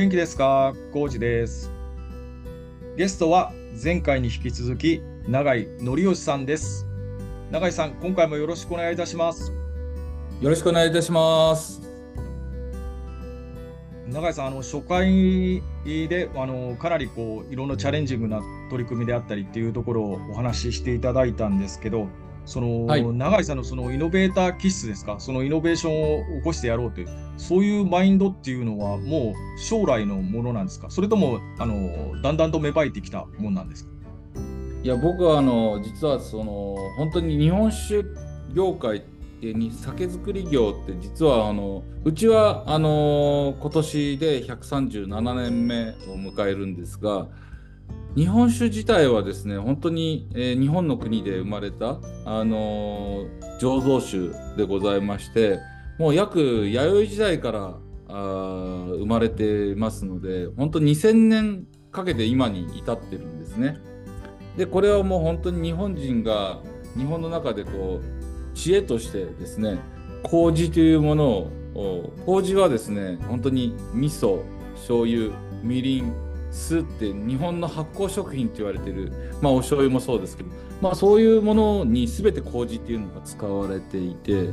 元気ですか？コウジです。ゲストは前回に引き続き永井則義さんです。永井さん、今回もよろしくお願いいたします。よろしくお願いいたします。永井さん、あの初回であのかなりこういろんなチャレンジングな取り組みであったりっていうところをお話ししていただいたんですけど、その、はい。永井さんのそのイノベーター気質ですか、そのイノベーションを起こしてやろうという、そういうマインドっていうのは、もう将来のものなんですか、それともあのだんだんと芽生えてきたものなんですか？いや僕はあの実はその本当に日本酒業界ってに酒造り業って実はあのうちはあの今年で137年目を迎えるんですが日本酒自体はですね本当に、えー日本の国で生まれたあの醸造酒でございましてもう約弥生時代からあ生まれてますので本当2000年かけて今に至ってるんですね。でこれはもう本当に日本人が日本の中でこう知恵としてですね麹というものを麹はですね本当に味噌醤油みりん酢って日本の発酵食品って言われてるまあお醤油もそうですけどまあそういうものに全て麹っていうのが使われていて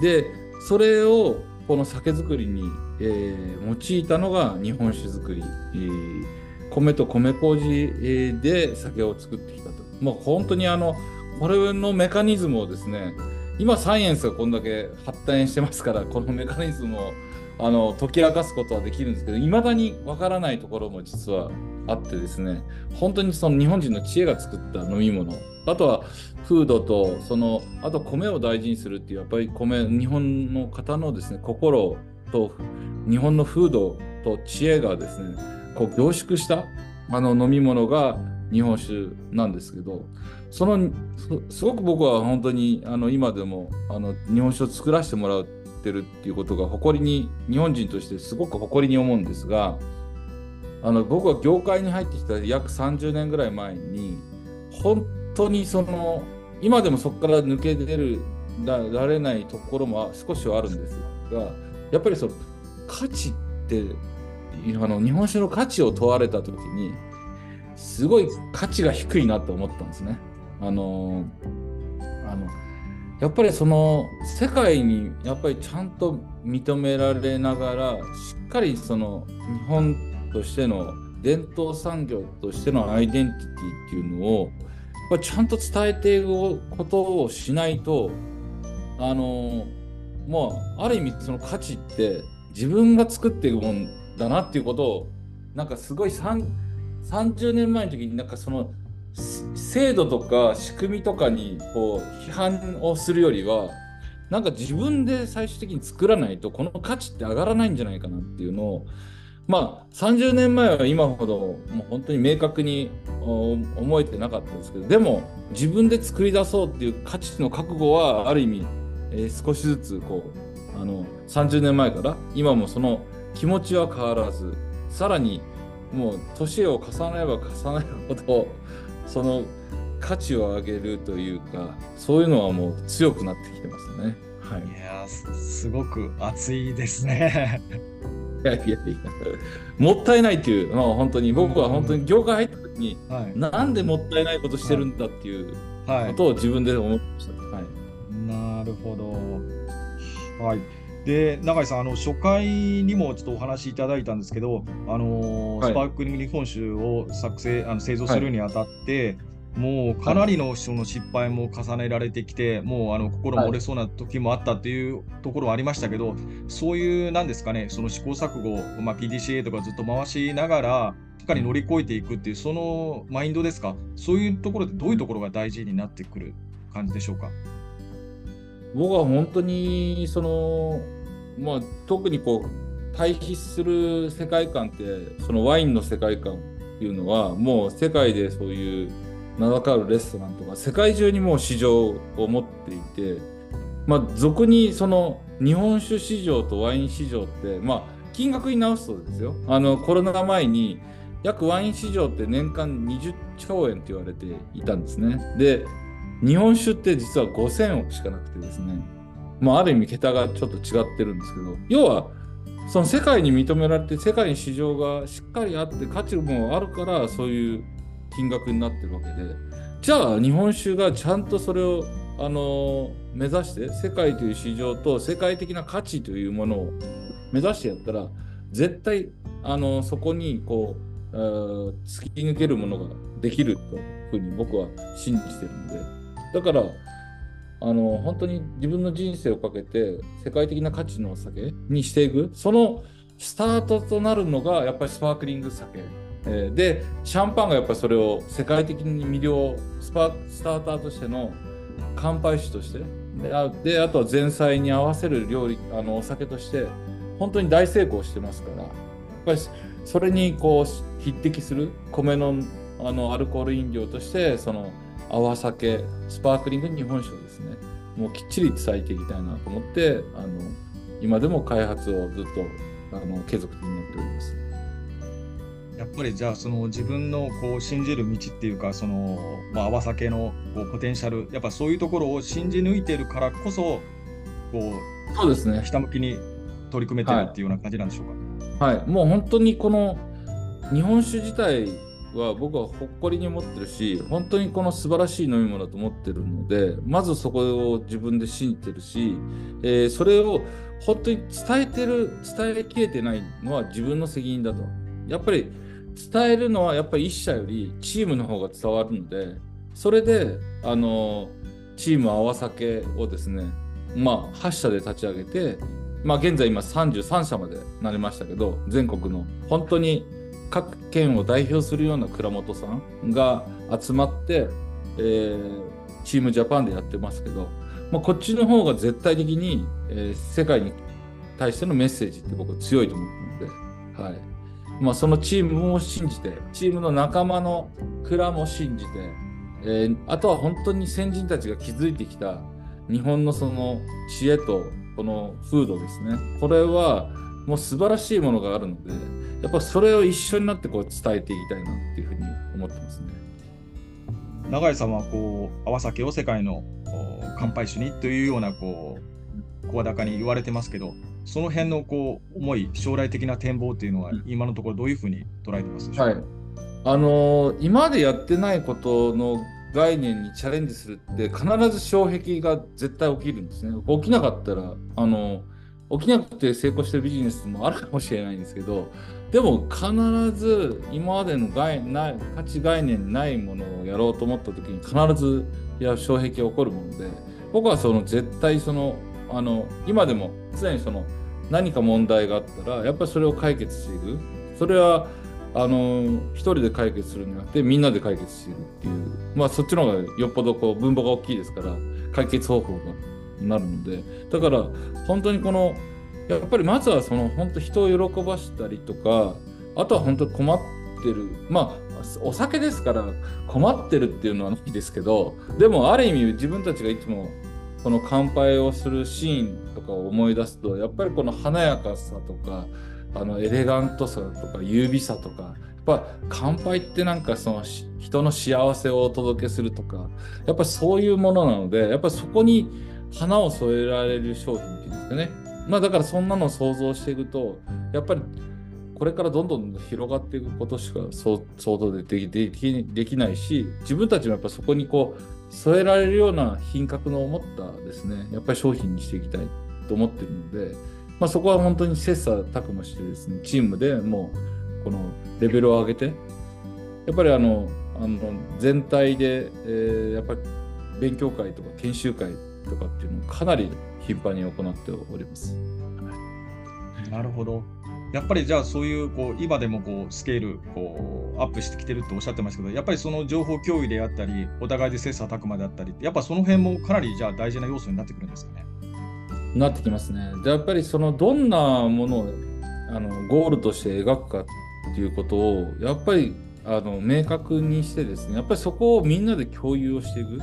でそれをこの酒造りに、えー用いたのが日本酒造り、えー米と米麹えーで酒を作ってきたと。もう本当にあのこれのメカニズムをですね今サイエンスがこんだけ発展してますからこのメカニズムをあの解き明かすことはできるんですけどいまだにわからないところも実はあってですね本当にその日本人の知恵が作った飲み物あとは風土とそのあと米を大事にするっていうやっぱり米日本の方のですね心と日本の風土と知恵がですねこう凝縮したあの飲み物が日本酒なんですけどそのすごく僕は本当にあの今でもあの日本酒を作らせてもらうってるっていうことが誇りに日本人としてすごく誇りに思うんですがあの僕は業界に入ってきた約30年ぐらい前に本当にその今でもそこから抜け出るらられないところも少しはあるんですがやっぱりその価値ってあの日本酒の価値を問われた時にすごい価値が低いなと思ったんですね。あのあのやっぱりその世界にやっぱりちゃんと認められながらしっかりその日本としての伝統産業としてのアイデンティティっていうのをちゃんと伝えていくことをしないとあのもうある意味その価値って自分が作っていくもんだなっていうことをなんかすごい3 30年前の時になんかその制度とか仕組みとかにこう批判をするよりはなんか自分で最終的に作らないとこの価値って上がらないんじゃないかなっていうのをまあ30年前は今ほどもう本当に明確に思えてなかったんですけどでも自分で作り出そうっていう価値の覚悟はある意味、えー少しずつこうあの30年前から今もその気持ちは変わらずさらにもう年を重ねれば重ねるほどその価値を上げるというかそういうのはもう強くなってきてますね。はい、いやーすすごく熱いですね。いやいやいやもったいないっていう、まあ、本当に僕は本当に業界入った時にはい。なんでもったいないことしてるんだっていうはい。ことを自分で思いました。はいなるほど。はい。で、永井さん、あの初回にもちょっとお話しいただいたんですけど、あのーはい。スパークリング日本酒を作成あの製造するにあたって、もうかなりのその失敗も重ねられてきて、もうあの心も折れそうな時もあったっていうところはありましたけど、そういう、なんですかね、その試行錯誤、まあ、PDCA とかずっと回しながら、しっかり乗り越えていくっていう、そのマインドですか、そういうところでどういうところが大事になってくる感じでしょうか？僕は本当にその、まあ、特にこう対比する世界観ってそのワインの世界観っていうのはもう世界でそういう名だたるレストランとか世界中にもう市場を持っていて、まあ、俗にその日本酒市場とワイン市場って、まあ、金額に直すとですよあのコロナ前に約ワイン市場って年間20兆円って言われていたんですね。で日本酒って実は5000億しかなくてですね、まあ、ある意味桁がちょっと違ってるんですけど要はその世界に認められて世界に市場がしっかりあって価値もあるからそういう金額になってるわけでじゃあ日本酒がちゃんとそれをあの目指して世界という市場と世界的な価値というものを目指してやったら絶対あのそこにこう突き抜けるものができるというふうに僕は信じてるのでだからあの本当に自分の人生をかけて世界的な価値のお酒にしていく。そのスタートとなるのがやっぱりスパークリング酒、えー、でシャンパンがやっぱりそれを世界的に魅了スパスターターとしての乾杯酒として。であであとは前菜に合わせる料理あのお酒として本当に大成功してますから。やっぱりそれにこう匹敵する米のあのアルコール飲料としてその泡酒スパークリング日本酒をですねもうきっちり伝えていきたいなと思ってあの今でも開発をずっとあの継続的にやっております。やっぱりじゃあその自分のこう信じる道っていうかその、まあ、泡酒のこうポテンシャルやっぱそういうところを信じ抜いてるからこそこうそうですねひたむきに取り組めてるっていうような感じなんでしょうか？はい、はい、もう本当にこの日本酒自体は僕は誇りに思ってるし本当にこの素晴らしい飲み物だと思ってるのでまずそこを自分で信じてるし、えー、それを本当に伝えてる伝えきれてないのは自分の責任だと。やっぱり伝えるのはやっぱり一社よりチームの方が伝わるのでそれであのチーム泡酒をですねまあ8社で立ち上げてまあ現在今33社までなりましたけど全国の本当に各県を代表するような倉本さんが集まって、えー、チームジャパンでやってますけど、まあ、こっちの方が絶対的に、えー、世界に対してのメッセージって僕は強いと思ったので、はい。まあ、そのチームを信じてチームの仲間の蔵も信じて、えー、あとは本当に先人たちが築いてきた日本のその知恵とこの風土ですね。これはもう素晴らしいものがあるのでやっぱそれを一緒になってこう伝えていきたいなっていうふうに思ってますね。永井さんはこう泡酒を世界の乾杯酒にというようなこう声高に言われてますけどその辺のこう思い将来的な展望っていうのは今のところどういうふうに捉えてますでしょうか、はいあのー、今までやってないことの概念にチャレンジするって必ず障壁が絶対起きるんですね。起きなかったらあの起きなくて成功してるビジネスもあるかもしれないんですけどでも必ず今までの概ない価値概念ないものをやろうと思った時に必ずいや障壁が起こるもので僕はその絶対そのあの今でも常にその何か問題があったらやっぱりそれを解決していく。それはあの一人で解決するんじゃなくてみんなで解決していくっていう。まあそっちの方がよっぽどこう分母が大きいですから解決方法がなるので。だから本当にこのやっぱりまずはその本当人を喜ばしたりとかあとは本当困ってるまあお酒ですから困ってるっていうのはないですけどでもある意味自分たちがいつもこの乾杯をするシーンとかを思い出すとやっぱりこの華やかさとかあのエレガントさとか優美さとかやっぱ乾杯ってなんかその人の幸せをお届けするとかやっぱそういうものなのでやっぱそこに花を添えられる商品っていうんですかね。まあだからそんなのを想像していくとやっぱりこれからどんどん広がっていくことしか想像ででできできないし自分たちもやっぱそこにこう添えられるような品格の持ったですねやっぱり商品にしていきたいと思ってるので、まあ、そこは本当に切磋琢磨してですねチームでもうこのレベルを上げてやっぱりあのあの全体で、えー、やっぱり勉強会とか研修会とかっていうのをかなり頻繁に行っております。なるほど。やっぱりじゃあそういうこう今でもこうスケールこうアップしてきてるっておっしゃってますけど、やっぱりその情報共有であったり、お互いで切磋琢磨であったり、やっぱその辺もかなりじゃあ大事な要素になってくるんですかね？なってきますね。でやっぱりそのどんなものをあのゴールとして描くかっていうことをやっぱりあの明確にしてですね、やっぱりそこをみんなで共有をしていく。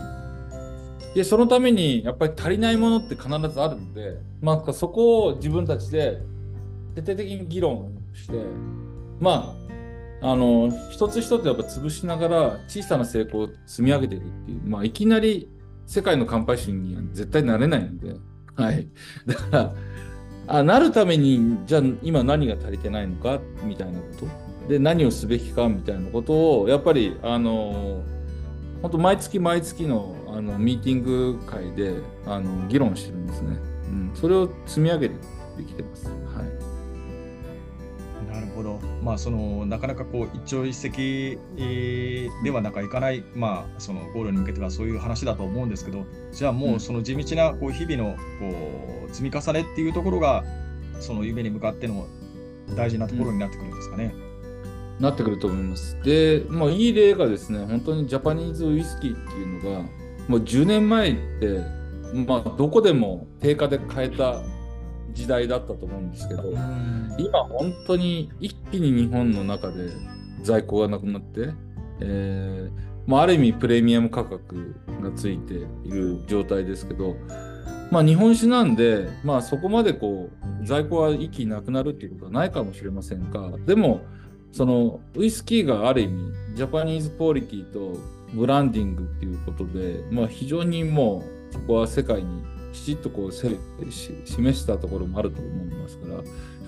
でそのためにやっぱり足りないものって必ずあるので、まあ、そこを自分たちで徹底的に議論してまああの一つ一つやっぱ潰しながら小さな成功を積み上げていくっていう、まあ、いきなり世界の乾杯心には絶対なれないので、はい、だからあなるためにじゃあ今何が足りてないのかみたいなこと？で何をすべきかみたいなことをやっぱりあの本当毎月毎月のあのミーティング会であの議論してるんですね、うん、それを積み上げてきてます。はいなるほど、まあ、そのなかなかこう一朝一夕ではなかいかない、まあ、そのゴールに向けてはそういう話だと思うんですけど、じゃあもうその地道なこう日々のこう積み重ねっていうところが、その夢に向かっての大事なところになってくるんですかね。うん、なってくると思います。で、まあ、いい例がですね、本当にジャパニーズウイスキーっていうのが、もう10年前って、まあ、どこでも定価で買えた時代だったと思うんですけど、今本当に一気に日本の中で在庫がなくなって、えーまあ、ある意味プレミアム価格がついている状態ですけど、まあ、日本酒なんで、まあ、そこまでこう在庫は一気になくなるっていうことはないかもしれませんがでもそのウイスキーがある意味ジャパニーズクオリティとブランディングっていうことで、まあ、非常にもうそこは世界にきちっとこう示したところもあると思いますからや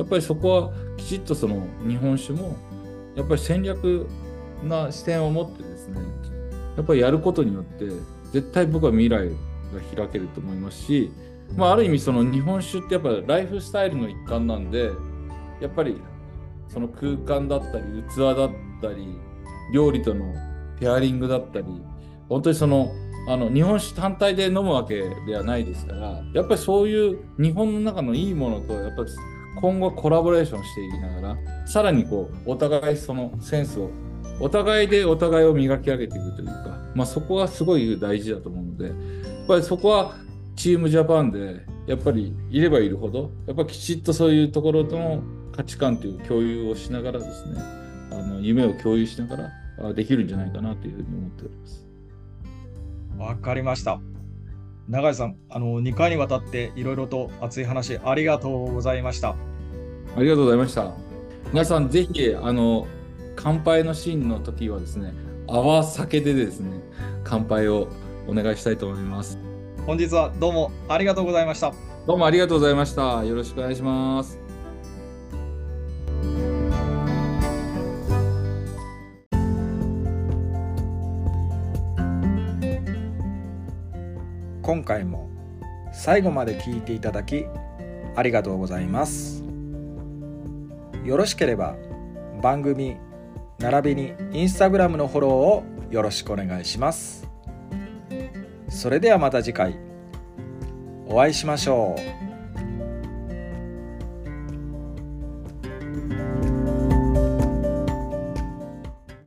っぱりそこはきちっとその日本酒もやっぱり戦略な視点を持ってですねやっぱりやることによって絶対僕は未来が開けると思いますし、まあ、ある意味その日本酒ってやっぱライフスタイルの一環なんでやっぱりその空間だったり器だったり料理とのペアリングだったり本当にそのあの日本酒単体で飲むわけではないですからやっぱりそういう日本の中のいいものとやっぱ今後コラボレーションしていきながらさらにこうお互いそのセンスをお互いでお互いを磨き上げていくというか、まあ、そこはすごい大事だと思うのでやっぱりそこはチームジャパンでやっぱりいればいるほどやっぱきちっとそういうところとの価値観という共有をしながらですねあの夢を共有しながらできるんじゃないかなというふうに思っております。わかりました。永井さん、あの2回にわたっていろいろと熱い話ありがとうございました。ありがとうございました。皆さん、ぜひあの乾杯のシーンの時はですね、泡酒でですね、乾杯をお願いしたいと思います。本日はどうもありがとうございました。どうもありがとうございました。よろしくお願いします。今回も最後まで聞いていただきありがとうございます。よろしければ番組並びにインスタグラムのフォローをよろしくお願いします。それではまた次回。お会いしましょう。